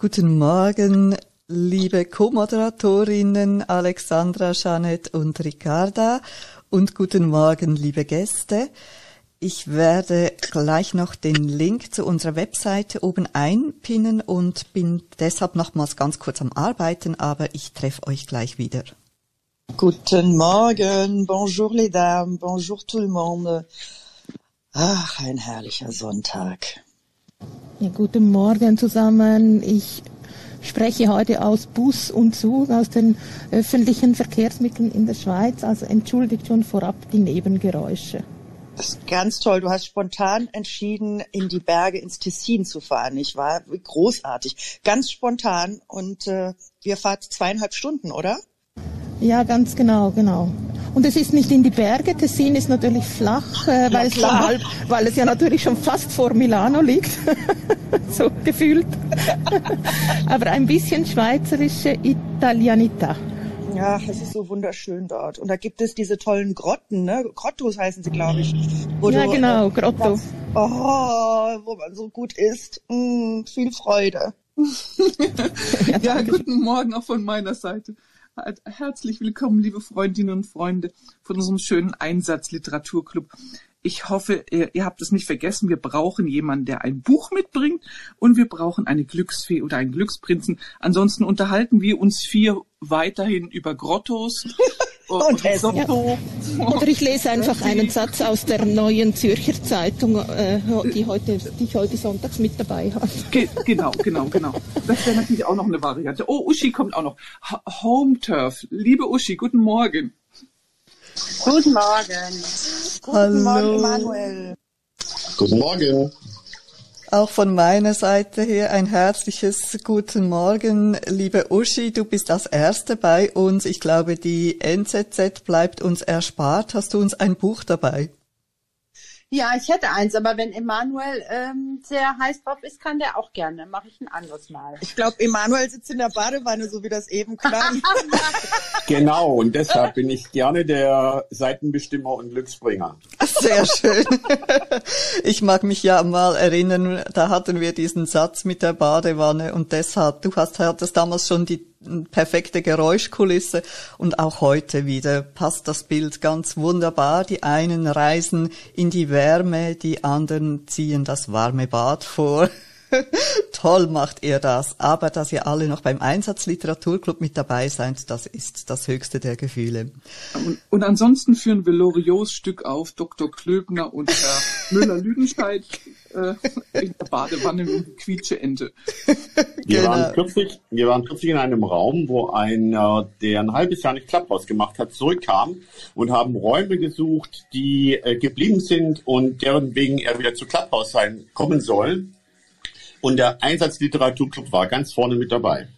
Guten Morgen, liebe Co-Moderatorinnen Alexandra, Jeanette und Ricarda und guten Morgen, liebe Gäste. Ich werde gleich noch den Link zu unserer Webseite oben einpinnen und bin deshalb nochmals ganz kurz am Arbeiten, aber ich treffe euch gleich wieder. Guten Morgen, bonjour les dames, bonjour tout le monde. Ach, ein herrlicher Sonntag. Ja, guten Morgen zusammen. Ich spreche heute aus Bus und Zug, aus den öffentlichen Verkehrsmitteln in der Schweiz. Also entschuldigt schon vorab die Nebengeräusche. Das ist ganz toll. Du hast spontan entschieden, in die Berge ins Tessin zu fahren. Ich war großartig, ganz spontan. Und äh, wir fahren zweieinhalb Stunden, oder? Ja, ganz genau, genau. Und es ist nicht in die Berge. Tessin ist natürlich flach, äh, weil, es halb, weil es ja natürlich schon fast vor Milano liegt. so gefühlt. Aber ein bisschen schweizerische Italianita. Ja, es ist so wunderschön dort. Und da gibt es diese tollen Grotten, ne? Grottos heißen sie, glaube ich. ja, du, genau, Grotto. Das, oh, wo man so gut isst. Mm, viel Freude. ja, guten Morgen auch von meiner Seite. Herzlich willkommen, liebe Freundinnen und Freunde von unserem schönen Einsatzliteraturclub. Ich hoffe, ihr, ihr habt es nicht vergessen. Wir brauchen jemanden, der ein Buch mitbringt und wir brauchen eine Glücksfee oder einen Glücksprinzen. Ansonsten unterhalten wir uns vier weiterhin über Grottos. und Essen. Ja. Oder ich lese einfach einen Satz aus der neuen Zürcher Zeitung, äh, die, heute, die ich heute sonntags mit dabei habe. Ge genau, genau, genau. Das wäre natürlich auch noch eine Variante. Oh, Uschi kommt auch noch. H Home Turf. Liebe Uschi, guten Morgen. Guten Morgen. Hallo. Guten Morgen, Emanuel. Guten Morgen. Auch von meiner Seite her ein herzliches Guten Morgen, liebe Uschi. Du bist als Erste bei uns. Ich glaube, die NZZ bleibt uns erspart. Hast du uns ein Buch dabei? Ja, ich hätte eins, aber wenn Emanuel ähm, sehr heiß drauf ist, kann der auch gerne. Mache ich ein anderes Mal. Ich glaube, Emanuel sitzt in der Badewanne, so wie das eben klang. genau, und deshalb bin ich gerne der Seitenbestimmer und Glücksbringer. Sehr schön. Ich mag mich ja mal erinnern, da hatten wir diesen Satz mit der Badewanne und deshalb, du hast, hattest damals schon die perfekte Geräuschkulisse und auch heute wieder passt das Bild ganz wunderbar. Die einen reisen in die Wärme, die anderen ziehen das warme Bad vor. Toll macht ihr das. Aber dass ihr alle noch beim Einsatzliteraturclub mit dabei seid, das ist das höchste der Gefühle. Und, und ansonsten führen wir Loriots Stück auf, Dr. Klöbner und Herr Müller-Lüdenscheid äh, in der Badewanne mit quietsche Ente. Wir, genau. waren kürzlich, wir waren kürzlich in einem Raum, wo einer, der ein halbes Jahr nicht Clubhouse gemacht hat, zurückkam und haben Räume gesucht, die äh, geblieben sind und deren wegen er wieder zu Clubhouse sein kommen soll. Und der Einsatzliteraturclub war ganz vorne mit dabei.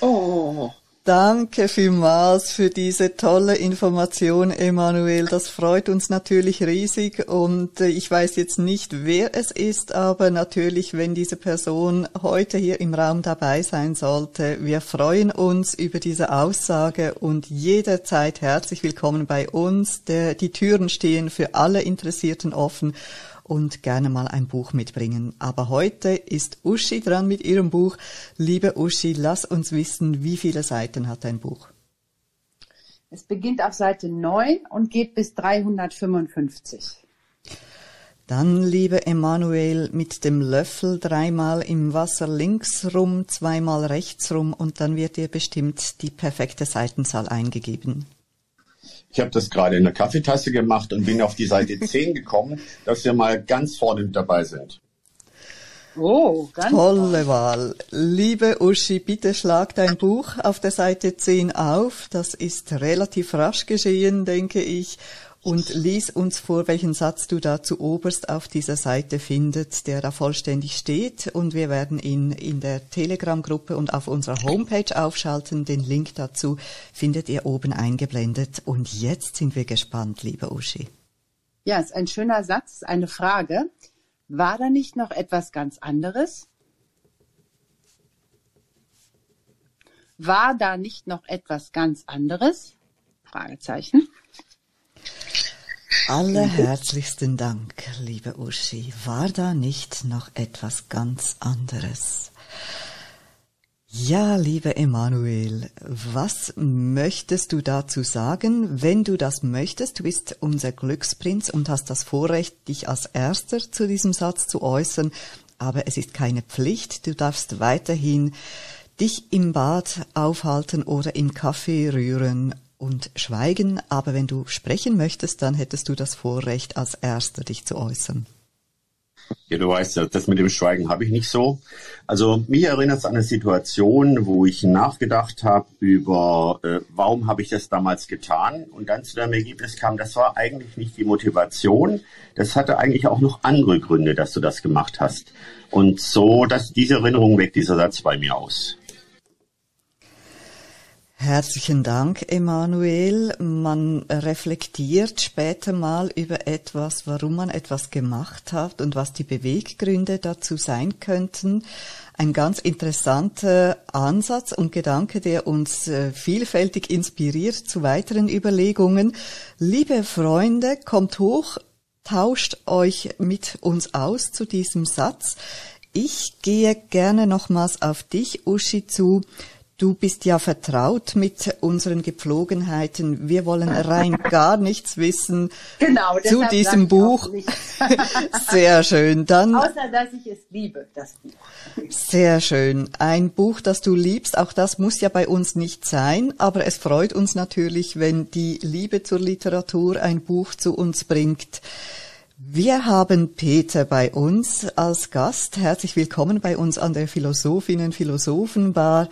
Oh. Danke vielmals für diese tolle Information, Emanuel. Das freut uns natürlich riesig und äh, ich weiß jetzt nicht, wer es ist, aber natürlich, wenn diese Person heute hier im Raum dabei sein sollte, wir freuen uns über diese Aussage und jederzeit herzlich willkommen bei uns. Der, die Türen stehen für alle Interessierten offen und gerne mal ein Buch mitbringen. Aber heute ist Uschi dran mit ihrem Buch. Liebe Uschi, lass uns wissen, wie viele Seiten hat dein Buch? Es beginnt auf Seite 9 und geht bis 355. Dann, liebe Emanuel, mit dem Löffel dreimal im Wasser links rum, zweimal rechts rum und dann wird dir bestimmt die perfekte Seitenzahl eingegeben. Ich habe das gerade in der Kaffeetasse gemacht und bin auf die Seite 10 gekommen, dass wir mal ganz vorne mit dabei sind. Oh, ganz Tolle Wahl. Liebe Uschi, bitte schlag dein Buch auf der Seite 10 auf. Das ist relativ rasch geschehen, denke ich und lies uns vor, welchen Satz du da zu oberst auf dieser Seite findet, der da vollständig steht. Und wir werden ihn in der Telegram-Gruppe und auf unserer Homepage aufschalten. Den Link dazu findet ihr oben eingeblendet. Und jetzt sind wir gespannt, liebe Uschi. Ja, ist ein schöner Satz, eine Frage. War da nicht noch etwas ganz anderes? War da nicht noch etwas ganz anderes? Fragezeichen. Allerherzlichsten Dank, liebe Uschi. War da nicht noch etwas ganz anderes? Ja, lieber Emanuel, was möchtest du dazu sagen, wenn du das möchtest? Du bist unser Glücksprinz und hast das Vorrecht, dich als Erster zu diesem Satz zu äußern, aber es ist keine Pflicht. Du darfst weiterhin dich im Bad aufhalten oder im Kaffee rühren und schweigen, aber wenn du sprechen möchtest, dann hättest du das Vorrecht, als Erster dich zu äußern. Ja, du weißt ja, das mit dem Schweigen habe ich nicht so. Also mich erinnert es an eine Situation, wo ich nachgedacht habe über, äh, warum habe ich das damals getan und dann zu dem Ergebnis kam, das war eigentlich nicht die Motivation. Das hatte eigentlich auch noch andere Gründe, dass du das gemacht hast. Und so, dass diese Erinnerung weckt dieser Satz bei mir aus. Herzlichen Dank, Emanuel. Man reflektiert später mal über etwas, warum man etwas gemacht hat und was die Beweggründe dazu sein könnten. Ein ganz interessanter Ansatz und Gedanke, der uns äh, vielfältig inspiriert zu weiteren Überlegungen. Liebe Freunde, kommt hoch, tauscht euch mit uns aus zu diesem Satz. Ich gehe gerne nochmals auf dich, Uschi, zu. Du bist ja vertraut mit unseren Gepflogenheiten. Wir wollen rein gar nichts wissen genau, zu diesem Buch. Sehr schön. Dann, Außer, dass ich es liebe, das Buch. Sehr schön. Ein Buch, das du liebst, auch das muss ja bei uns nicht sein, aber es freut uns natürlich, wenn die Liebe zur Literatur ein Buch zu uns bringt. Wir haben Peter bei uns als Gast. Herzlich willkommen bei uns an der Philosophinnen Philosophenbar.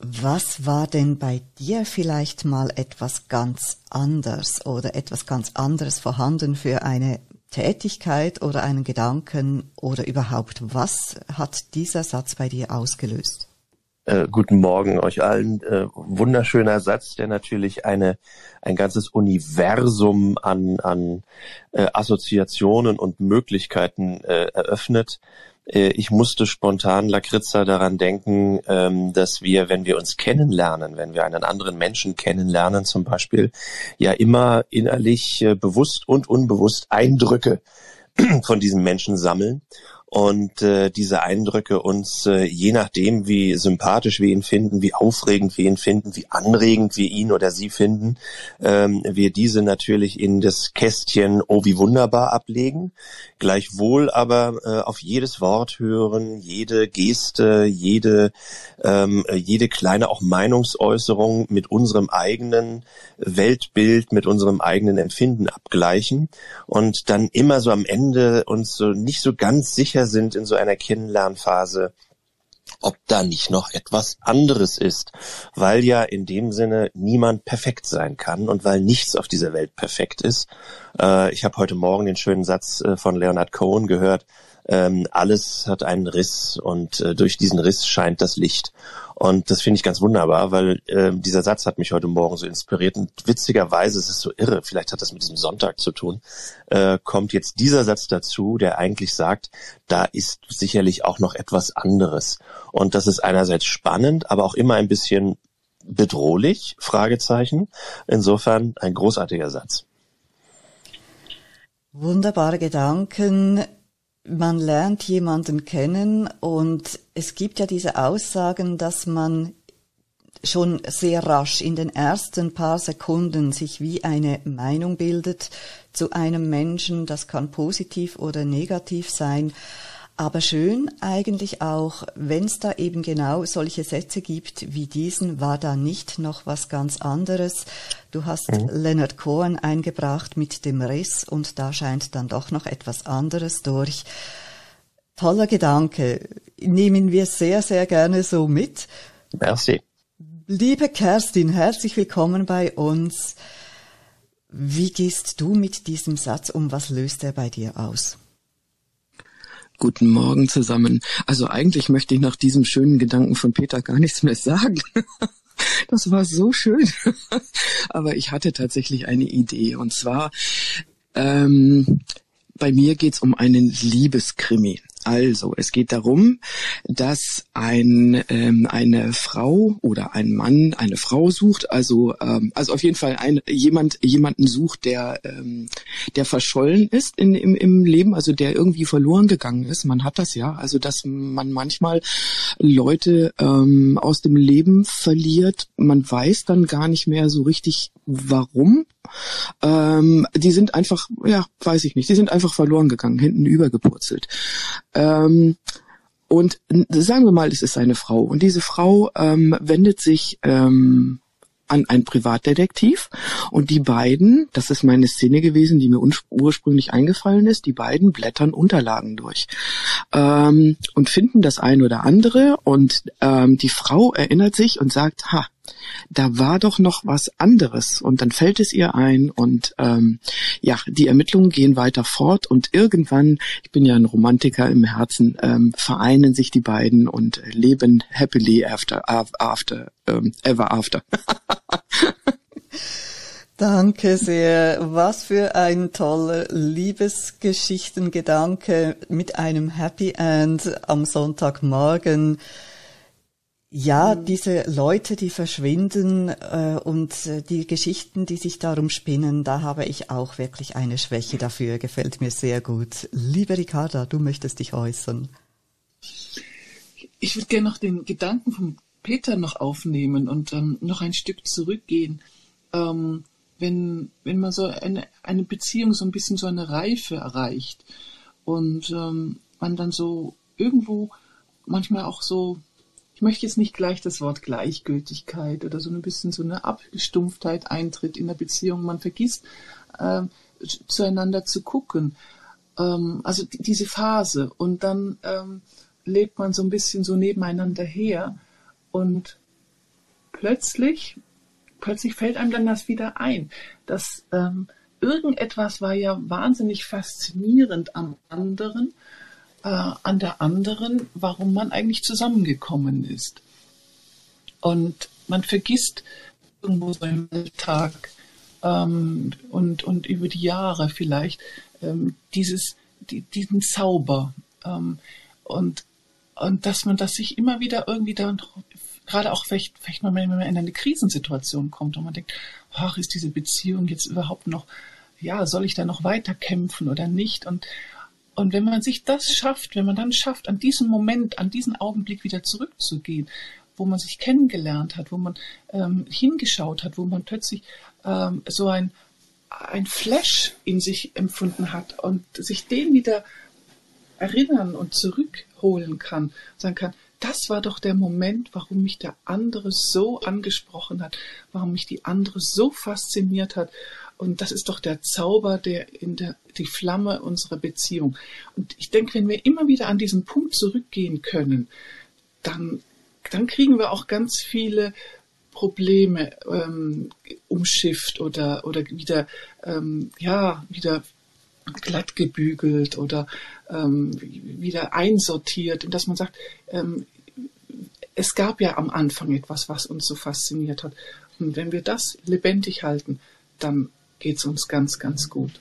Was war denn bei dir vielleicht mal etwas ganz anders oder etwas ganz anderes vorhanden für eine Tätigkeit oder einen Gedanken oder überhaupt? Was hat dieser Satz bei dir ausgelöst? Äh, guten Morgen euch allen. Äh, wunderschöner Satz, der natürlich eine ein ganzes Universum an an äh, Assoziationen und Möglichkeiten äh, eröffnet. Äh, ich musste spontan, Lakritza, daran denken, ähm, dass wir, wenn wir uns kennenlernen, wenn wir einen anderen Menschen kennenlernen zum Beispiel, ja immer innerlich äh, bewusst und unbewusst Eindrücke von diesem Menschen sammeln und äh, diese Eindrücke uns, je nachdem, wie sympathisch wir ihn finden, wie aufregend wir ihn finden, wie anregend wir ihn oder sie finden, ähm, wir diese natürlich in das Kästchen Oh wie wunderbar ablegen, gleichwohl aber äh, auf jedes Wort hören, jede Geste, jede, ähm, jede kleine auch Meinungsäußerung mit unserem eigenen Weltbild, mit unserem eigenen Empfinden abgleichen und dann immer so am Ende uns so nicht so ganz sicher sind in so einer Kennenlernphase, ob da nicht noch etwas anderes ist, weil ja in dem Sinne niemand perfekt sein kann und weil nichts auf dieser Welt perfekt ist. Äh, ich habe heute Morgen den schönen Satz äh, von Leonard Cohen gehört, ähm, alles hat einen Riss und äh, durch diesen Riss scheint das Licht. Und das finde ich ganz wunderbar, weil äh, dieser Satz hat mich heute Morgen so inspiriert. Und witzigerweise ist es so irre, vielleicht hat das mit diesem Sonntag zu tun, äh, kommt jetzt dieser Satz dazu, der eigentlich sagt, da ist sicherlich auch noch etwas anderes. Und das ist einerseits spannend, aber auch immer ein bisschen bedrohlich, Fragezeichen. Insofern ein großartiger Satz. Wunderbare Gedanken man lernt jemanden kennen und es gibt ja diese Aussagen, dass man schon sehr rasch in den ersten paar Sekunden sich wie eine Meinung bildet zu einem Menschen. Das kann positiv oder negativ sein. Aber schön eigentlich auch, wenn es da eben genau solche Sätze gibt wie diesen, war da nicht noch was ganz anderes. Du hast mhm. Leonard Cohen eingebracht mit dem Riss und da scheint dann doch noch etwas anderes durch. Toller Gedanke. Nehmen wir sehr, sehr gerne so mit. Merci. Liebe Kerstin, herzlich willkommen bei uns. Wie gehst du mit diesem Satz um? Was löst er bei dir aus? Guten Morgen zusammen. Also eigentlich möchte ich nach diesem schönen Gedanken von Peter gar nichts mehr sagen. Das war so schön. Aber ich hatte tatsächlich eine Idee. Und zwar, ähm, bei mir geht's um einen Liebeskrimi. Also, es geht darum, dass ein, ähm, eine Frau oder ein Mann eine Frau sucht, also, ähm, also auf jeden Fall ein, jemand, jemanden sucht, der, ähm, der verschollen ist in, im, im Leben, also der irgendwie verloren gegangen ist. Man hat das ja, also dass man manchmal Leute ähm, aus dem Leben verliert. Man weiß dann gar nicht mehr so richtig, warum. Ähm, die sind einfach, ja, weiß ich nicht, die sind einfach verloren gegangen, hinten übergepurzelt. Ähm, und sagen wir mal, es ist eine Frau und diese Frau ähm, wendet sich ähm, an einen Privatdetektiv und die beiden, das ist meine Szene gewesen, die mir ursprünglich eingefallen ist, die beiden blättern Unterlagen durch ähm, und finden das ein oder andere und ähm, die Frau erinnert sich und sagt, ha, da war doch noch was anderes und dann fällt es ihr ein und ähm, ja, die Ermittlungen gehen weiter fort und irgendwann, ich bin ja ein Romantiker im Herzen, ähm, vereinen sich die beiden und leben happily after, after, ähm, ever after. Danke sehr. Was für ein toller Liebesgeschichtengedanke mit einem Happy End am Sonntagmorgen. Ja, mhm. diese Leute, die verschwinden äh, und äh, die Geschichten, die sich darum spinnen, da habe ich auch wirklich eine Schwäche dafür. Gefällt mir sehr gut. Liebe Ricarda, du möchtest dich äußern. Ich würde gerne noch den Gedanken von Peter noch aufnehmen und ähm, noch ein Stück zurückgehen. Ähm, wenn, wenn man so eine, eine Beziehung so ein bisschen so eine Reife erreicht und ähm, man dann so irgendwo manchmal auch so ich möchte jetzt nicht gleich das Wort Gleichgültigkeit oder so ein bisschen so eine Abgestumpftheit eintritt in der Beziehung. Man vergisst, äh, zueinander zu gucken. Ähm, also diese Phase. Und dann ähm, lebt man so ein bisschen so nebeneinander her und plötzlich, plötzlich fällt einem dann das wieder ein, dass ähm, irgendetwas war ja wahnsinnig faszinierend am anderen äh, an der anderen, warum man eigentlich zusammengekommen ist. Und man vergisst irgendwo so im Alltag ähm, und, und über die Jahre vielleicht ähm, dieses, die, diesen Zauber. Ähm, und, und dass man das sich immer wieder irgendwie dann gerade auch vielleicht, vielleicht mal, wenn man in eine Krisensituation kommt und man denkt, ach, ist diese Beziehung jetzt überhaupt noch, ja, soll ich da noch weiter kämpfen oder nicht? Und, und wenn man sich das schafft, wenn man dann schafft, an diesen Moment, an diesen Augenblick wieder zurückzugehen, wo man sich kennengelernt hat, wo man ähm, hingeschaut hat, wo man plötzlich ähm, so ein, ein Flash in sich empfunden hat und sich den wieder erinnern und zurückholen kann, sagen kann, das war doch der Moment, warum mich der andere so angesprochen hat, warum mich die andere so fasziniert hat. Und das ist doch der Zauber, der in der, die Flamme unserer Beziehung. Und ich denke, wenn wir immer wieder an diesen Punkt zurückgehen können, dann, dann kriegen wir auch ganz viele Probleme ähm, umschifft oder, oder wieder, ähm, ja, wieder glatt gebügelt oder ähm, wieder einsortiert und dass man sagt, ähm, es gab ja am Anfang etwas, was uns so fasziniert hat. Und wenn wir das lebendig halten, dann geht es uns ganz, ganz gut.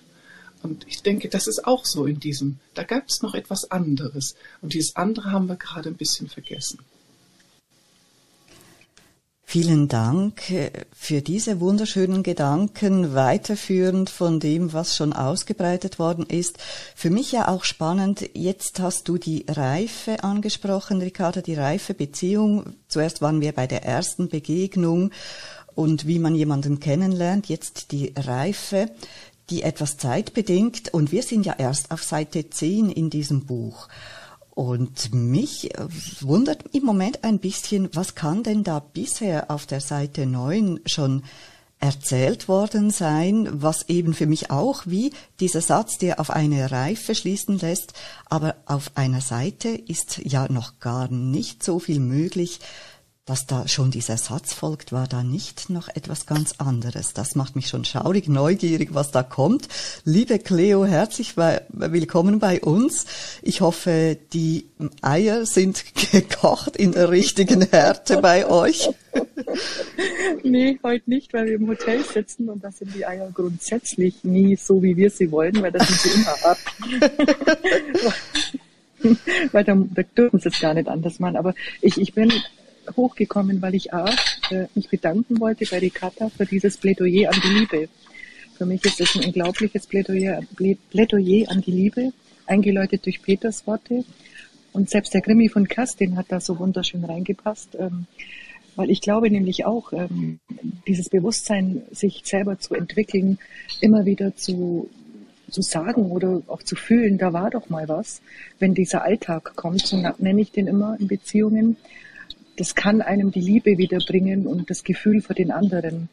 Und ich denke, das ist auch so in diesem, da gab es noch etwas anderes. Und dieses andere haben wir gerade ein bisschen vergessen. Vielen Dank äh, für diese wunderschönen Gedanken, weiterführend von dem, was schon ausgebreitet worden ist. Für mich ja auch spannend, jetzt hast du die Reife angesprochen, Ricarda, die reife Beziehung. Zuerst waren wir bei der ersten Begegnung und wie man jemanden kennenlernt, jetzt die Reife, die etwas Zeit bedingt. Und wir sind ja erst auf Seite 10 in diesem Buch. Und mich äh, wundert im Moment ein bisschen, was kann denn da bisher auf der Seite 9 schon erzählt worden sein, was eben für mich auch wie dieser Satz, der auf eine Reife schließen lässt, aber auf einer Seite ist ja noch gar nicht so viel möglich, dass da schon dieser Satz folgt, war da nicht noch etwas ganz anderes. Das macht mich schon schaurig, neugierig, was da kommt. Liebe Cleo, herzlich willkommen bei uns. Ich hoffe, die Eier sind gekocht in der richtigen Härte bei euch. Nee, heute nicht, weil wir im Hotel sitzen und da sind die Eier grundsätzlich nie so, wie wir sie wollen, weil das sind sie immer hart. weil da, da dürfen sie es gar nicht anders machen. Aber ich, ich bin hochgekommen, weil ich A, äh, mich bedanken wollte bei Ricarda für dieses Plädoyer an die Liebe. Für mich ist es ein unglaubliches Plädoyer, Plädoyer an die Liebe, eingeläutet durch Peters Worte. Und selbst der Krimi von Kerstin hat da so wunderschön reingepasst, ähm, weil ich glaube nämlich auch, ähm, dieses Bewusstsein, sich selber zu entwickeln, immer wieder zu, zu sagen oder auch zu fühlen, da war doch mal was, wenn dieser Alltag kommt, so nenne ich den immer in Beziehungen, das kann einem die Liebe wiederbringen und das Gefühl für den anderen.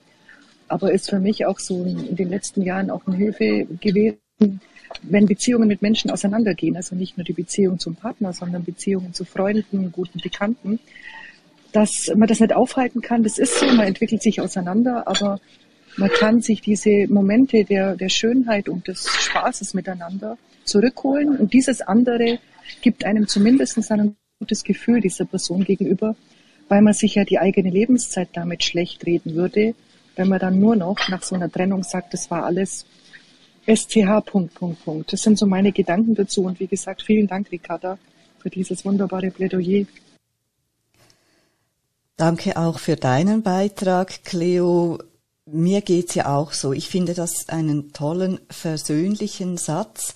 Aber ist für mich auch so in den letzten Jahren auch eine Hilfe gewesen, wenn Beziehungen mit Menschen auseinandergehen, also nicht nur die Beziehung zum Partner, sondern Beziehungen zu Freunden, guten Bekannten, dass man das nicht aufhalten kann. Das ist so, man entwickelt sich auseinander, aber man kann sich diese Momente der, der Schönheit und des Spaßes miteinander zurückholen und dieses andere gibt einem zumindest ein gutes Gefühl dieser Person gegenüber, weil man sich ja die eigene Lebenszeit damit schlecht reden würde, wenn man dann nur noch nach so einer Trennung sagt, das war alles Punkt. Das sind so meine Gedanken dazu. Und wie gesagt, vielen Dank, Ricarda, für dieses wunderbare Plädoyer. Danke auch für deinen Beitrag, Cleo. Mir geht's ja auch so. Ich finde das einen tollen, versöhnlichen Satz,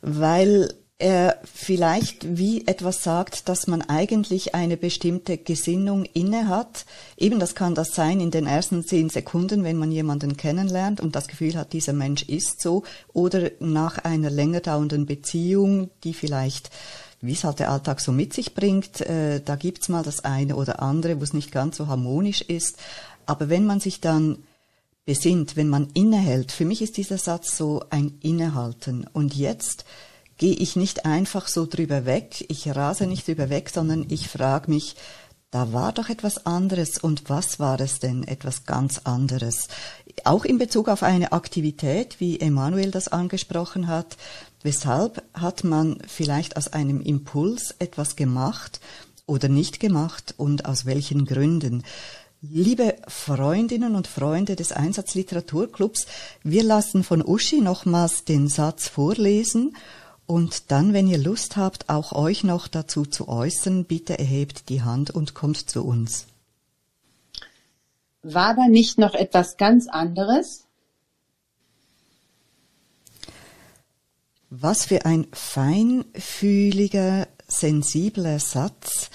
weil er vielleicht wie etwas sagt, dass man eigentlich eine bestimmte Gesinnung inne hat. Eben das kann das sein in den ersten zehn Sekunden, wenn man jemanden kennenlernt und das Gefühl hat, dieser Mensch ist so, oder nach einer länger dauernden Beziehung, die vielleicht wie es halt der Alltag so mit sich bringt, äh, da gibt's mal das eine oder andere, wo es nicht ganz so harmonisch ist. Aber wenn man sich dann besinnt, wenn man innehält, für mich ist dieser Satz so ein Innehalten. Und jetzt gehe ich nicht einfach so drüber weg, ich rase nicht drüber weg, sondern ich frage mich, da war doch etwas anderes. Und was war es denn? Etwas ganz anderes? Auch in Bezug auf eine Aktivität, wie Emanuel das angesprochen hat, weshalb hat man vielleicht aus einem Impuls etwas gemacht oder nicht gemacht und aus welchen Gründen? Liebe Freundinnen und Freunde des Einsatzliteraturclubs, wir lassen von Uschi nochmals den Satz vorlesen und dann, wenn ihr Lust habt, auch euch noch dazu zu äußern, bitte erhebt die Hand und kommt zu uns. War da nicht noch etwas ganz anderes? Was für ein feinfühliger, sensibler Satz.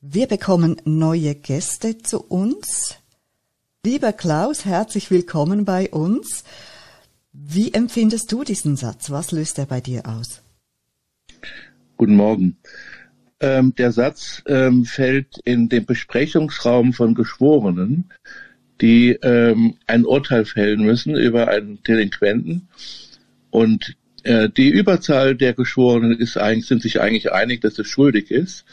Wir bekommen neue Gäste zu uns. Lieber Klaus, herzlich willkommen bei uns. Wie empfindest du diesen Satz? Was löst er bei dir aus? Guten Morgen. Ähm, der Satz ähm, fällt in den Besprechungsraum von Geschworenen, die ähm, ein Urteil fällen müssen über einen Delinquenten. Und äh, die Überzahl der Geschworenen ist eigentlich, sind sich eigentlich einig, dass es schuldig ist.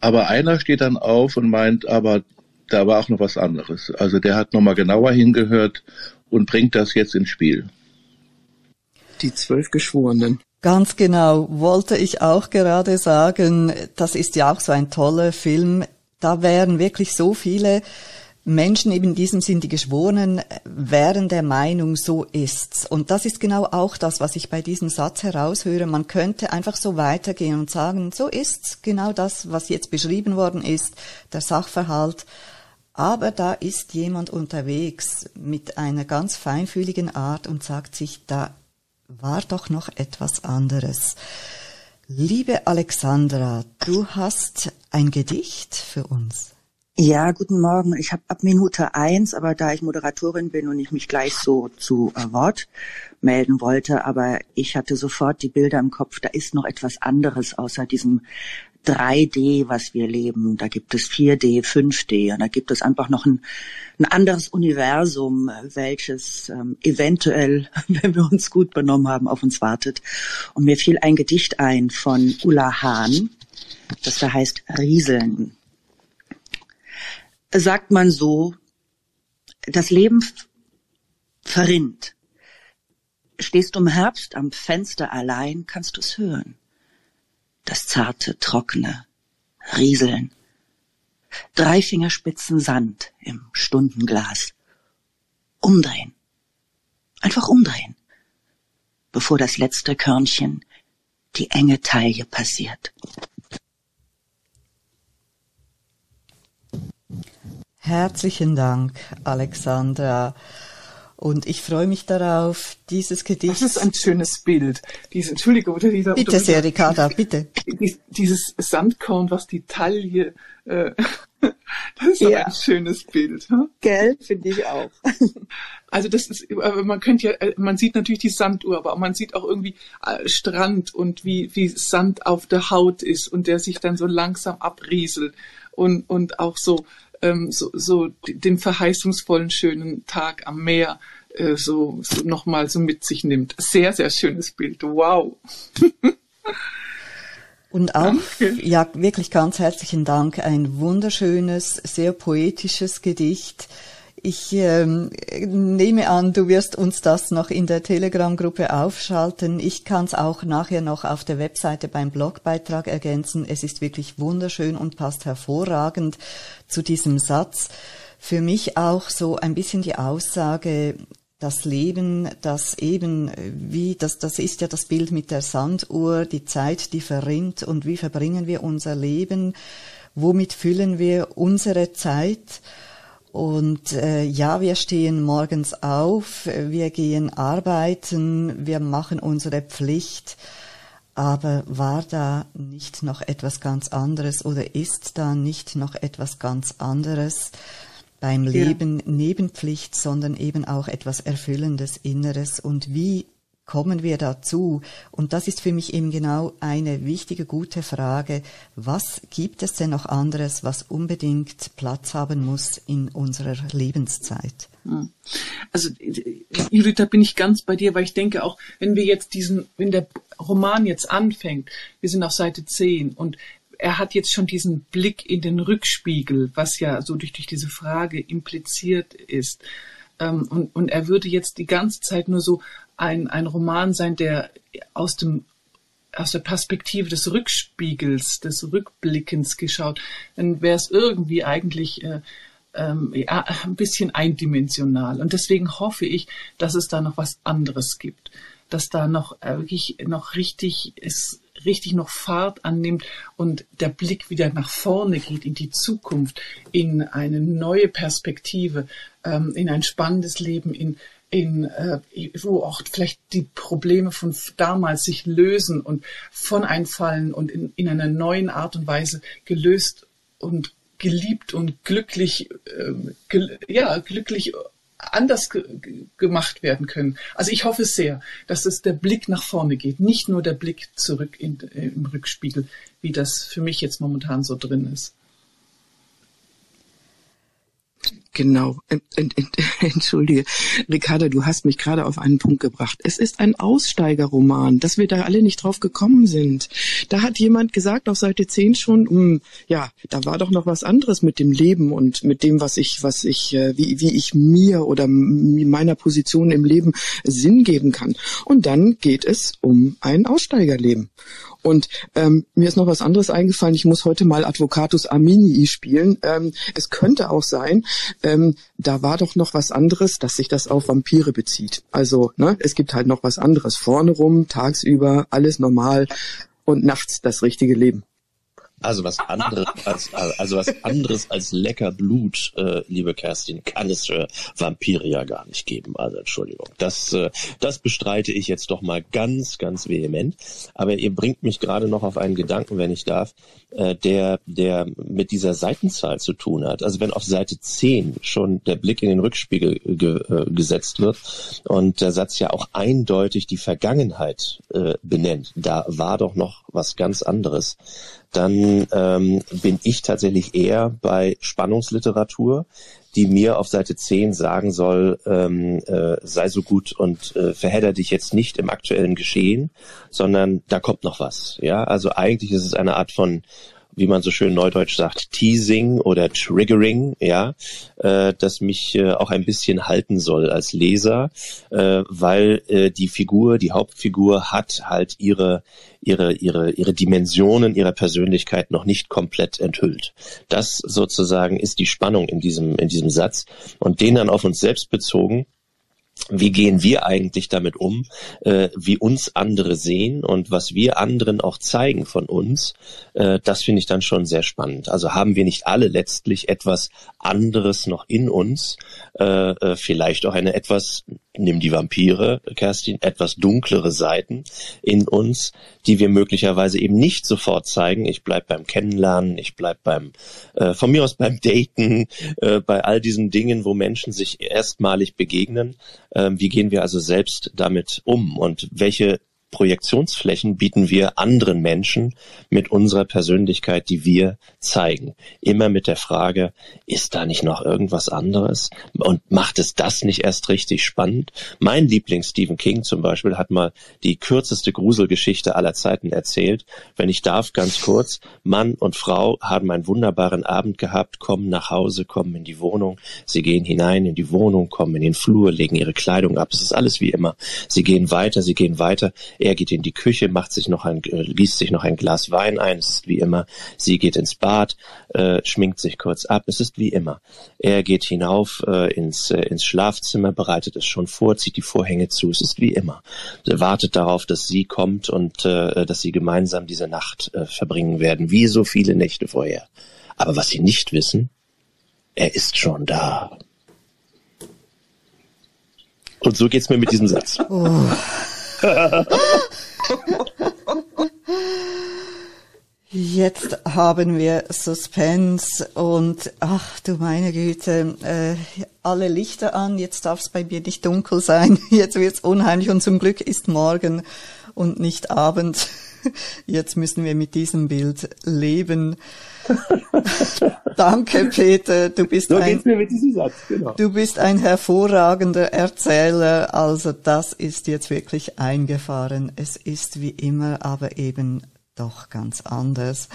Aber einer steht dann auf und meint, aber da war auch noch was anderes. Also der hat nochmal genauer hingehört und bringt das jetzt ins Spiel. Die zwölf Geschworenen. Ganz genau, wollte ich auch gerade sagen, das ist ja auch so ein toller Film. Da wären wirklich so viele Menschen, eben in diesem Sinn die Geschworenen, wären der Meinung, so ist's. Und das ist genau auch das, was ich bei diesem Satz heraushöre. Man könnte einfach so weitergehen und sagen, so ist's, genau das, was jetzt beschrieben worden ist, der Sachverhalt. Aber da ist jemand unterwegs mit einer ganz feinfühligen Art und sagt sich, da war doch noch etwas anderes. Liebe Alexandra, du hast ein Gedicht für uns. Ja, guten Morgen. Ich habe ab Minute eins, aber da ich Moderatorin bin und ich mich gleich so zu äh, Wort melden wollte, aber ich hatte sofort die Bilder im Kopf, da ist noch etwas anderes außer diesem 3D, was wir leben. Da gibt es 4D, 5D und da gibt es einfach noch ein, ein anderes Universum, welches ähm, eventuell, wenn wir uns gut benommen haben, auf uns wartet. Und mir fiel ein Gedicht ein von Ulla Hahn, das da heißt Rieseln. Sagt man so, das Leben verrinnt. Stehst du im Herbst am Fenster allein, kannst du's hören das zarte, trockene Rieseln. Drei Fingerspitzen Sand im Stundenglas. Umdrehen. Einfach umdrehen. Bevor das letzte Körnchen die enge Taille passiert. Herzlichen Dank, Alexandra. Und ich freue mich darauf, dieses Gedicht. Das ist ein schönes Bild. Diese, Entschuldige, oder dieser, bitte sehr, Ricarda, bitte. Dieses Sandkorn, was die Taille, äh, das ist ja. ein schönes Bild. Hm? Gell, finde ich auch. Also das ist, man könnte ja, äh, man sieht natürlich die Sanduhr, aber man sieht auch irgendwie äh, Strand und wie, wie Sand auf der Haut ist und der sich dann so langsam abrieselt und, und auch so, ähm, so, so den verheißungsvollen schönen Tag am Meer äh, so, so nochmal so mit sich nimmt. Sehr, sehr schönes Bild. Wow. Und auch, Danke. ja, wirklich ganz herzlichen Dank. Ein wunderschönes, sehr poetisches Gedicht. Ich ähm, nehme an, du wirst uns das noch in der Telegram-Gruppe aufschalten. Ich kann es auch nachher noch auf der Webseite beim Blogbeitrag ergänzen. Es ist wirklich wunderschön und passt hervorragend zu diesem Satz. Für mich auch so ein bisschen die Aussage, das Leben, das eben, wie, das, das ist ja das Bild mit der Sanduhr, die Zeit, die verrinnt und wie verbringen wir unser Leben, womit füllen wir unsere Zeit. Und äh, ja, wir stehen morgens auf, wir gehen arbeiten, wir machen unsere Pflicht, aber war da nicht noch etwas ganz anderes oder ist da nicht noch etwas ganz anderes? beim Leben ja. Nebenpflicht, sondern eben auch etwas Erfüllendes Inneres. Und wie kommen wir dazu? Und das ist für mich eben genau eine wichtige, gute Frage. Was gibt es denn noch anderes, was unbedingt Platz haben muss in unserer Lebenszeit? Hm. Also, Judith, da bin ich ganz bei dir, weil ich denke auch, wenn wir jetzt diesen, wenn der Roman jetzt anfängt, wir sind auf Seite 10 und er hat jetzt schon diesen Blick in den Rückspiegel, was ja so durch, durch diese Frage impliziert ist. Ähm, und, und er würde jetzt die ganze Zeit nur so ein, ein Roman sein, der aus dem aus der Perspektive des Rückspiegels, des Rückblickens geschaut, dann wäre es irgendwie eigentlich äh, ähm, ja, ein bisschen eindimensional. Und deswegen hoffe ich, dass es da noch was anderes gibt, dass da noch äh, wirklich noch richtig ist, richtig noch Fahrt annimmt und der Blick wieder nach vorne geht in die Zukunft, in eine neue Perspektive, ähm, in ein spannendes Leben, in in, äh, wo auch vielleicht die Probleme von damals sich lösen und von einfallen und in, in einer neuen Art und Weise gelöst und geliebt und glücklich, äh, gel ja, glücklich anders ge gemacht werden können. Also ich hoffe sehr, dass es der Blick nach vorne geht, nicht nur der Blick zurück in, äh, im Rückspiegel, wie das für mich jetzt momentan so drin ist. Genau. Entschuldige. Ricarda, du hast mich gerade auf einen Punkt gebracht. Es ist ein Aussteigerroman, dass wir da alle nicht drauf gekommen sind. Da hat jemand gesagt auf Seite 10 schon, mh, hm, ja, da war doch noch was anderes mit dem Leben und mit dem, was ich, was ich, äh, wie, wie ich mir oder meiner Position im Leben Sinn geben kann. Und dann geht es um ein Aussteigerleben. Und ähm, mir ist noch was anderes eingefallen. Ich muss heute mal Advocatus Arminii spielen. Ähm, es könnte auch sein, ähm, da war doch noch was anderes, dass sich das auf Vampire bezieht. Also ne, es gibt halt noch was anderes. Vorne rum, tagsüber, alles normal und nachts das richtige Leben. Also was anderes als also was anderes als lecker Blut, äh, liebe Kerstin, kann es für Vampire ja gar nicht geben. Also Entschuldigung, das äh, das bestreite ich jetzt doch mal ganz ganz vehement. Aber ihr bringt mich gerade noch auf einen Gedanken, wenn ich darf, äh, der der mit dieser Seitenzahl zu tun hat. Also wenn auf Seite 10 schon der Blick in den Rückspiegel ge, äh, gesetzt wird und der Satz ja auch eindeutig die Vergangenheit äh, benennt, da war doch noch was ganz anderes dann ähm, bin ich tatsächlich eher bei Spannungsliteratur, die mir auf Seite 10 sagen soll, ähm, äh, sei so gut und äh, verhedder dich jetzt nicht im aktuellen Geschehen, sondern da kommt noch was. Ja, also eigentlich ist es eine Art von wie man so schön neudeutsch sagt, Teasing oder Triggering, ja, äh, das mich äh, auch ein bisschen halten soll als Leser, äh, weil äh, die Figur, die Hauptfigur hat halt ihre ihre ihre ihre Dimensionen ihrer Persönlichkeit noch nicht komplett enthüllt. Das sozusagen ist die Spannung in diesem in diesem Satz und den dann auf uns selbst bezogen wie gehen wir eigentlich damit um, äh, wie uns andere sehen und was wir anderen auch zeigen von uns, äh, das finde ich dann schon sehr spannend. Also haben wir nicht alle letztlich etwas anderes noch in uns, äh, äh vielleicht auch eine etwas, nimm die Vampire, Kerstin, etwas dunklere Seiten in uns, die wir möglicherweise eben nicht sofort zeigen. Ich bleib beim Kennenlernen, ich bleib beim, äh, von mir aus beim Daten, äh, bei all diesen Dingen, wo Menschen sich erstmalig begegnen. Äh, wie gehen wir also selbst damit um? Und welche Projektionsflächen bieten wir anderen Menschen mit unserer Persönlichkeit, die wir zeigen. Immer mit der Frage, ist da nicht noch irgendwas anderes? Und macht es das nicht erst richtig spannend? Mein Liebling Stephen King zum Beispiel hat mal die kürzeste Gruselgeschichte aller Zeiten erzählt. Wenn ich darf, ganz kurz. Mann und Frau haben einen wunderbaren Abend gehabt, kommen nach Hause, kommen in die Wohnung. Sie gehen hinein in die Wohnung, kommen in den Flur, legen ihre Kleidung ab. Es ist alles wie immer. Sie gehen weiter, sie gehen weiter. Er geht in die Küche, macht sich noch ein, äh, sich noch ein Glas Wein ein. Es ist wie immer. Sie geht ins Bad, äh, schminkt sich kurz ab. Es ist wie immer. Er geht hinauf äh, ins, äh, ins Schlafzimmer, bereitet es schon vor, zieht die Vorhänge zu. Es ist wie immer. Er wartet darauf, dass sie kommt und äh, dass sie gemeinsam diese Nacht äh, verbringen werden, wie so viele Nächte vorher. Aber was sie nicht wissen, er ist schon da. Und so geht's mir mit diesem Satz. Oh. Jetzt haben wir Suspense und ach du meine Güte, äh, alle Lichter an, jetzt darf es bei mir nicht dunkel sein, jetzt wird's unheimlich und zum Glück ist morgen und nicht Abend. Jetzt müssen wir mit diesem Bild leben. Danke, Peter. Du bist so ein, mir mit diesem Satz, genau. du bist ein hervorragender Erzähler. Also das ist jetzt wirklich eingefahren. Es ist wie immer, aber eben doch ganz anders.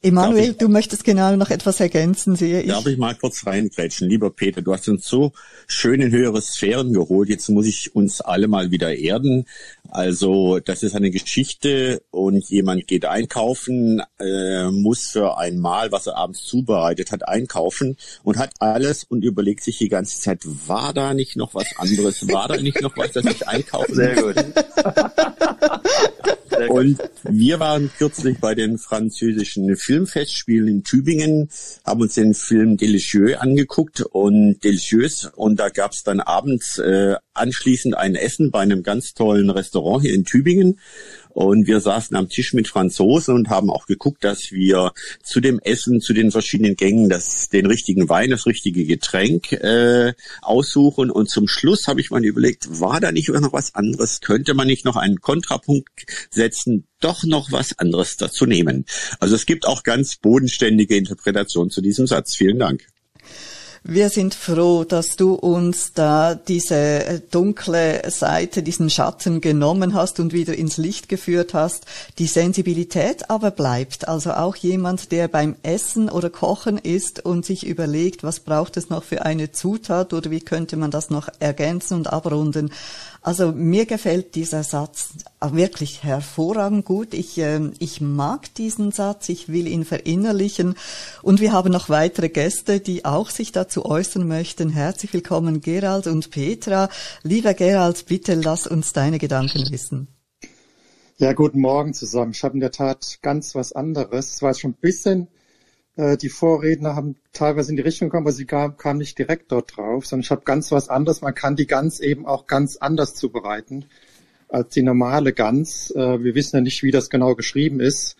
Emanuel, du möchtest genau noch etwas ergänzen, sehe ich. Darf ich mal kurz reingrätschen? Lieber Peter, du hast uns so schön in höhere Sphären geholt. Jetzt muss ich uns alle mal wieder erden. Also das ist eine Geschichte und jemand geht einkaufen, äh, muss für ein Mahl, was er abends zubereitet hat, einkaufen und hat alles und überlegt sich die ganze Zeit, war da nicht noch was anderes? War da nicht noch was, das ich einkaufen Sehr gut. Und wir waren kürzlich bei den französischen Filmfestspielen in Tübingen, haben uns den Film Delicieux angeguckt und Delicieux. Und da gab es dann abends äh, anschließend ein Essen bei einem ganz tollen Restaurant hier in Tübingen und wir saßen am Tisch mit Franzosen und haben auch geguckt, dass wir zu dem Essen, zu den verschiedenen Gängen, das, den richtigen Wein, das richtige Getränk äh, aussuchen. Und zum Schluss habe ich mal überlegt, war da nicht noch was anderes? Könnte man nicht noch einen Kontrapunkt setzen? Doch noch was anderes dazu nehmen. Also es gibt auch ganz bodenständige Interpretationen zu diesem Satz. Vielen Dank. Wir sind froh, dass du uns da diese äh, dunkle Seite, diesen Schatten genommen hast und wieder ins Licht geführt hast. Die Sensibilität aber bleibt. Also auch jemand, der beim Essen oder Kochen ist und sich überlegt, was braucht es noch für eine Zutat oder wie könnte man das noch ergänzen und abrunden. Also mir gefällt dieser Satz wirklich hervorragend gut. Ich, äh, ich mag diesen Satz, ich will ihn verinnerlichen. Und wir haben noch weitere Gäste, die auch sich dazu äußern möchten. Herzlich willkommen, Gerald und Petra. Lieber Gerald, bitte lass uns deine Gedanken wissen. Ja, guten Morgen zusammen. Ich habe in der Tat ganz was anderes. Es war schon ein bisschen die Vorredner haben teilweise in die Richtung gekommen, aber sie kam, kam nicht direkt dort drauf, sondern ich habe ganz was anderes. Man kann die Gans eben auch ganz anders zubereiten als die normale Gans. Äh, wir wissen ja nicht, wie das genau geschrieben ist.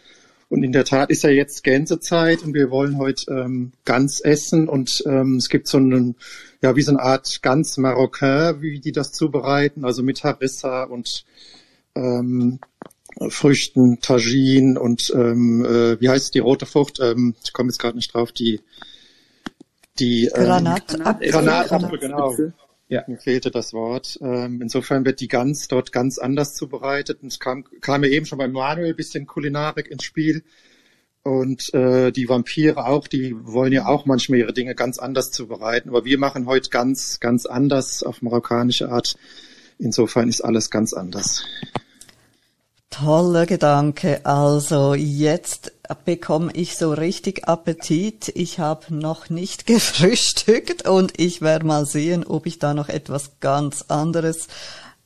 Und in der Tat ist ja jetzt Gänsezeit und wir wollen heute ähm, Gans essen und ähm, es gibt so einen, ja, wie so eine Art Gans Marocain, wie die das zubereiten, also mit Harissa und ähm, Früchten, Tagine und ähm, äh, wie heißt die rote Frucht? Ähm, ich komme jetzt gerade nicht drauf. Die die ähm, Granatapfel. Granatapfel, genau. Ja, mir fehlte das Wort. Ähm, insofern wird die Gans dort ganz anders zubereitet. Und es kam, kam ja eben schon bei Manuel ein bisschen Kulinarik ins Spiel. Und äh, die Vampire auch, die wollen ja auch manchmal ihre Dinge ganz anders zubereiten. Aber wir machen heute ganz, ganz anders auf marokkanische Art. Insofern ist alles ganz anders. Toller Gedanke. Also jetzt bekomme ich so richtig Appetit. Ich habe noch nicht gefrühstückt und ich werde mal sehen, ob ich da noch etwas ganz anderes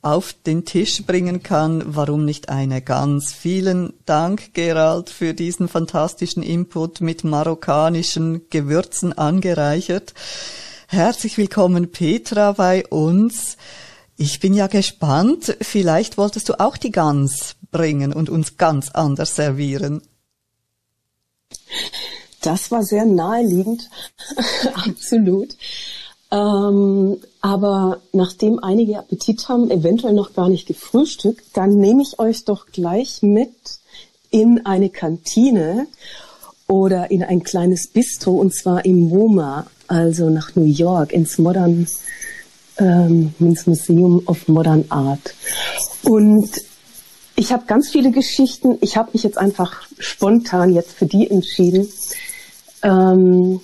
auf den Tisch bringen kann. Warum nicht eine Gans? Vielen Dank, Gerald, für diesen fantastischen Input mit marokkanischen Gewürzen angereichert. Herzlich willkommen, Petra, bei uns. Ich bin ja gespannt. Vielleicht wolltest du auch die Gans bringen und uns ganz anders servieren. Das war sehr naheliegend, absolut. Ähm, aber nachdem einige Appetit haben, eventuell noch gar nicht gefrühstückt, dann nehme ich euch doch gleich mit in eine Kantine oder in ein kleines Bistro und zwar im MoMA, also nach New York, ins Modern ähm, ins Museum of Modern Art. Und ich habe ganz viele Geschichten. Ich habe mich jetzt einfach spontan jetzt für die entschieden. Ähm,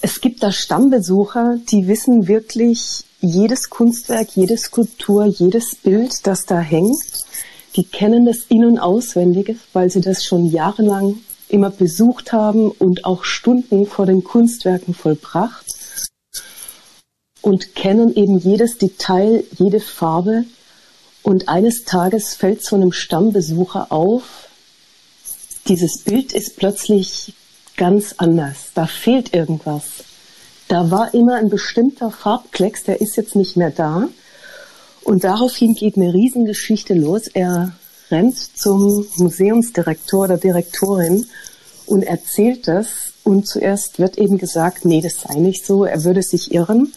es gibt da Stammbesucher, die wissen wirklich jedes Kunstwerk, jede Skulptur, jedes Bild, das da hängt. Die kennen das in- und auswendig, weil sie das schon jahrelang immer besucht haben und auch Stunden vor den Kunstwerken vollbracht und kennen eben jedes Detail, jede Farbe. Und eines Tages fällt so einem Stammbesucher auf, dieses Bild ist plötzlich ganz anders. Da fehlt irgendwas. Da war immer ein bestimmter Farbklecks, der ist jetzt nicht mehr da. Und daraufhin geht eine Riesengeschichte los. Er rennt zum Museumsdirektor oder Direktorin und erzählt das. Und zuerst wird eben gesagt, nee, das sei nicht so, er würde sich irren.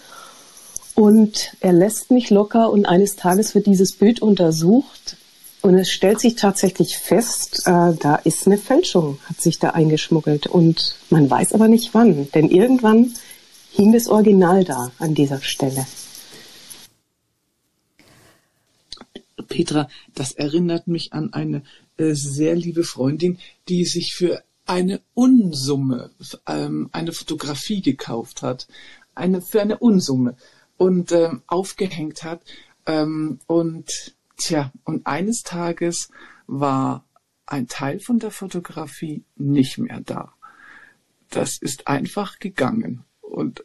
Und er lässt nicht locker und eines Tages wird dieses Bild untersucht und es stellt sich tatsächlich fest, äh, da ist eine Fälschung, hat sich da eingeschmuggelt und man weiß aber nicht wann, denn irgendwann hing das Original da an dieser Stelle. Petra, das erinnert mich an eine äh, sehr liebe Freundin, die sich für eine Unsumme ähm, eine Fotografie gekauft hat. Eine, für eine Unsumme und ähm, aufgehängt hat. Ähm, und tja, und eines Tages war ein Teil von der Fotografie nicht mehr da. Das ist einfach gegangen. Und,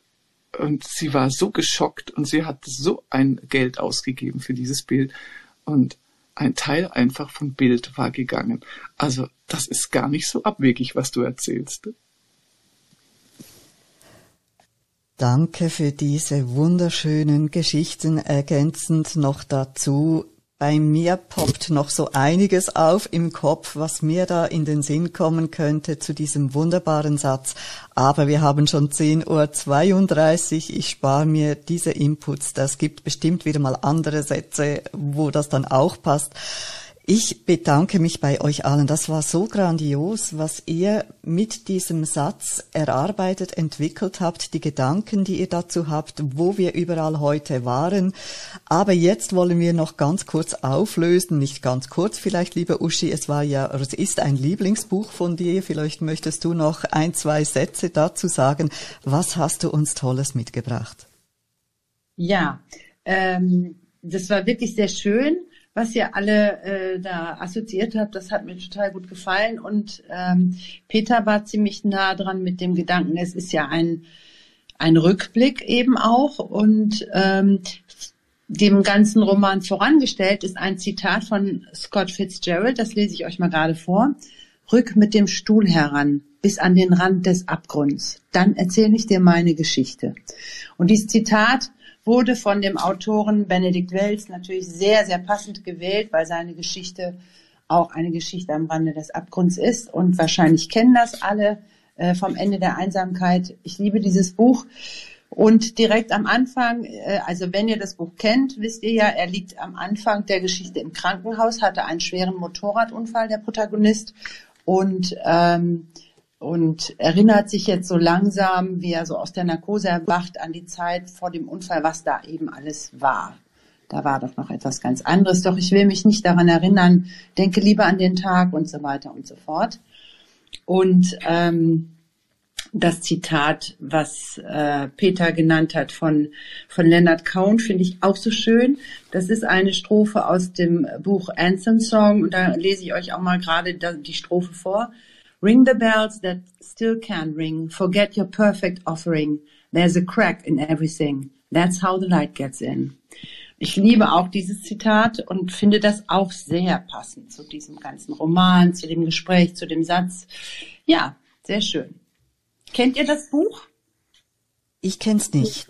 und sie war so geschockt und sie hat so ein Geld ausgegeben für dieses Bild. Und ein Teil einfach vom Bild war gegangen. Also das ist gar nicht so abwegig, was du erzählst. Danke für diese wunderschönen Geschichten. Ergänzend noch dazu, bei mir poppt noch so einiges auf im Kopf, was mir da in den Sinn kommen könnte zu diesem wunderbaren Satz. Aber wir haben schon 10.32 Uhr. Ich spare mir diese Inputs. Das gibt bestimmt wieder mal andere Sätze, wo das dann auch passt. Ich bedanke mich bei euch allen. Das war so grandios, was ihr mit diesem Satz erarbeitet, entwickelt habt, die Gedanken, die ihr dazu habt, wo wir überall heute waren. Aber jetzt wollen wir noch ganz kurz auflösen, nicht ganz kurz vielleicht, liebe Uschi, es war ja, es ist ein Lieblingsbuch von dir. Vielleicht möchtest du noch ein, zwei Sätze dazu sagen. Was hast du uns Tolles mitgebracht? Ja, ähm, das war wirklich sehr schön was ihr alle äh, da assoziiert habt, das hat mir total gut gefallen. Und ähm, Peter war ziemlich nah dran mit dem Gedanken, es ist ja ein, ein Rückblick eben auch. Und ähm, dem ganzen Roman vorangestellt ist ein Zitat von Scott Fitzgerald, das lese ich euch mal gerade vor. Rück mit dem Stuhl heran, bis an den Rand des Abgrunds. Dann erzähle ich dir meine Geschichte. Und dieses Zitat wurde von dem Autoren Benedikt Wells natürlich sehr, sehr passend gewählt, weil seine Geschichte auch eine Geschichte am Rande des Abgrunds ist. Und wahrscheinlich kennen das alle äh, vom Ende der Einsamkeit. Ich liebe dieses Buch. Und direkt am Anfang, äh, also wenn ihr das Buch kennt, wisst ihr ja, er liegt am Anfang der Geschichte im Krankenhaus, hatte einen schweren Motorradunfall, der Protagonist. Und ähm, und erinnert sich jetzt so langsam, wie er so aus der Narkose erwacht, an die Zeit vor dem Unfall, was da eben alles war. Da war doch noch etwas ganz anderes, doch ich will mich nicht daran erinnern, denke lieber an den Tag und so weiter und so fort. Und ähm, das Zitat, was äh, Peter genannt hat von, von Leonard Cohen, finde ich auch so schön. Das ist eine Strophe aus dem Buch Anthem Song und da lese ich euch auch mal gerade die Strophe vor. Ring the bells that still can ring. Forget your perfect offering. There's a crack in everything. That's how the light gets in. Ich liebe auch dieses Zitat und finde das auch sehr passend zu diesem ganzen Roman, zu dem Gespräch, zu dem Satz. Ja, sehr schön. Kennt ihr das Buch? Ich kenn's nicht.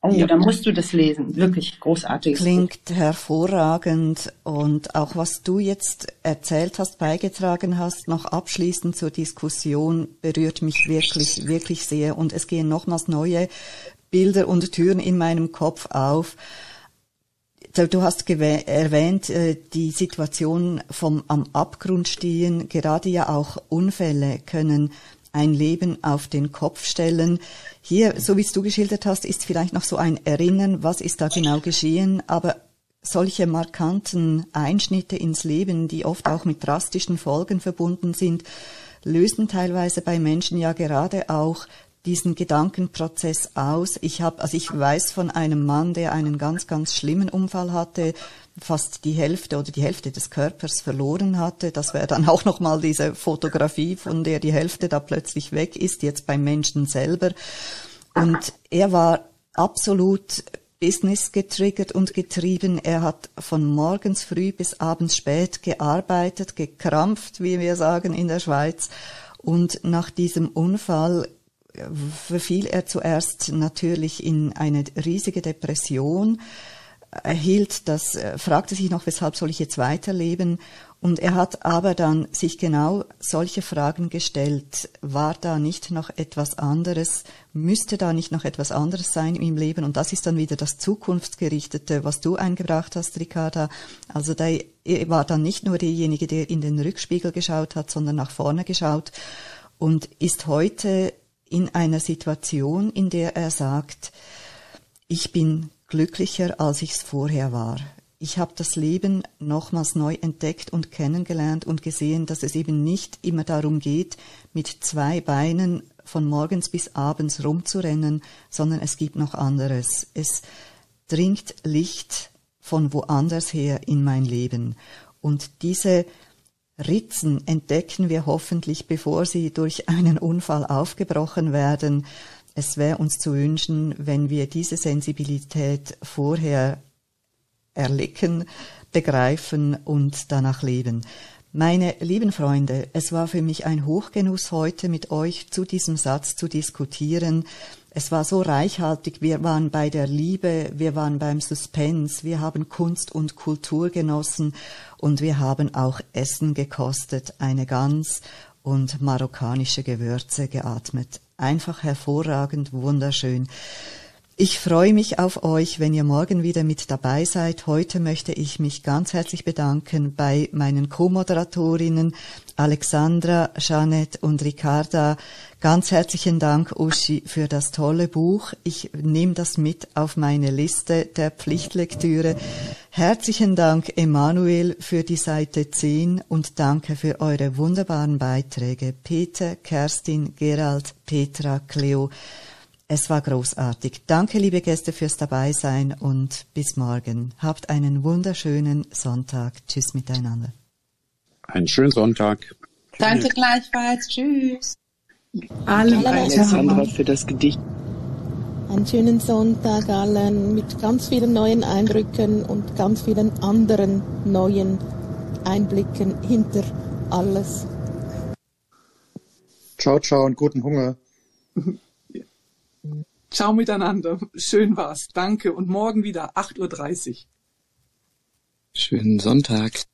Oh, ja. dann musst du das lesen. Wirklich großartig. Klingt hervorragend. Und auch was du jetzt erzählt hast, beigetragen hast, noch abschließend zur Diskussion, berührt mich wirklich, wirklich sehr. Und es gehen nochmals neue Bilder und Türen in meinem Kopf auf. Du hast erwähnt, äh, die Situation vom am Abgrund stehen, gerade ja auch Unfälle können ein Leben auf den Kopf stellen. Hier, so wie es du geschildert hast, ist vielleicht noch so ein Erinnern, was ist da genau geschehen, aber solche markanten Einschnitte ins Leben, die oft auch mit drastischen Folgen verbunden sind, lösen teilweise bei Menschen ja gerade auch diesen Gedankenprozess aus. Ich habe, also ich weiß von einem Mann, der einen ganz, ganz schlimmen Unfall hatte, fast die Hälfte oder die Hälfte des Körpers verloren hatte. Das wäre dann auch nochmal diese Fotografie, von der die Hälfte da plötzlich weg ist, jetzt beim Menschen selber. Und er war absolut Business getriggert und getrieben. Er hat von morgens früh bis abends spät gearbeitet, gekrampft, wie wir sagen in der Schweiz. Und nach diesem Unfall verfiel er zuerst natürlich in eine riesige Depression, erhielt das, äh, fragte sich noch, weshalb soll ich jetzt weiterleben? Und er hat aber dann sich genau solche Fragen gestellt. War da nicht noch etwas anderes? Müsste da nicht noch etwas anderes sein im Leben? Und das ist dann wieder das Zukunftsgerichtete, was du eingebracht hast, Ricarda. Also da war dann nicht nur derjenige, der in den Rückspiegel geschaut hat, sondern nach vorne geschaut und ist heute in einer Situation, in der er sagt, ich bin glücklicher, als ich es vorher war. Ich habe das Leben nochmals neu entdeckt und kennengelernt und gesehen, dass es eben nicht immer darum geht, mit zwei Beinen von morgens bis abends rumzurennen, sondern es gibt noch anderes. Es dringt Licht von woanders her in mein Leben. Und diese Ritzen entdecken wir hoffentlich, bevor sie durch einen Unfall aufgebrochen werden. Es wäre uns zu wünschen, wenn wir diese Sensibilität vorher erlicken, begreifen und danach leben. Meine lieben Freunde, es war für mich ein Hochgenuss heute mit euch zu diesem Satz zu diskutieren. Es war so reichhaltig. Wir waren bei der Liebe, wir waren beim Suspense, wir haben Kunst und Kultur genossen und wir haben auch Essen gekostet, eine Gans und marokkanische Gewürze geatmet. Einfach hervorragend, wunderschön. Ich freue mich auf euch, wenn ihr morgen wieder mit dabei seid. Heute möchte ich mich ganz herzlich bedanken bei meinen Co-Moderatorinnen Alexandra, Jeanette und Ricarda. Ganz herzlichen Dank, Uschi, für das tolle Buch. Ich nehme das mit auf meine Liste der Pflichtlektüre. Herzlichen Dank, Emanuel, für die Seite 10 und danke für eure wunderbaren Beiträge. Peter, Kerstin, Gerald, Petra, Cleo. Es war großartig. Danke, liebe Gäste, fürs Dabeisein und bis morgen. Habt einen wunderschönen Sonntag. Tschüss miteinander. Einen schönen Sonntag. Danke gleichfalls. Tschüss. Allen Alexandra für das Gedicht. Einen schönen Sonntag allen mit ganz vielen neuen Eindrücken und ganz vielen anderen neuen Einblicken hinter alles. Ciao, ciao und guten Hunger. Ciao miteinander. Schön war's. Danke. Und morgen wieder 8.30 Uhr. Schönen Sonntag.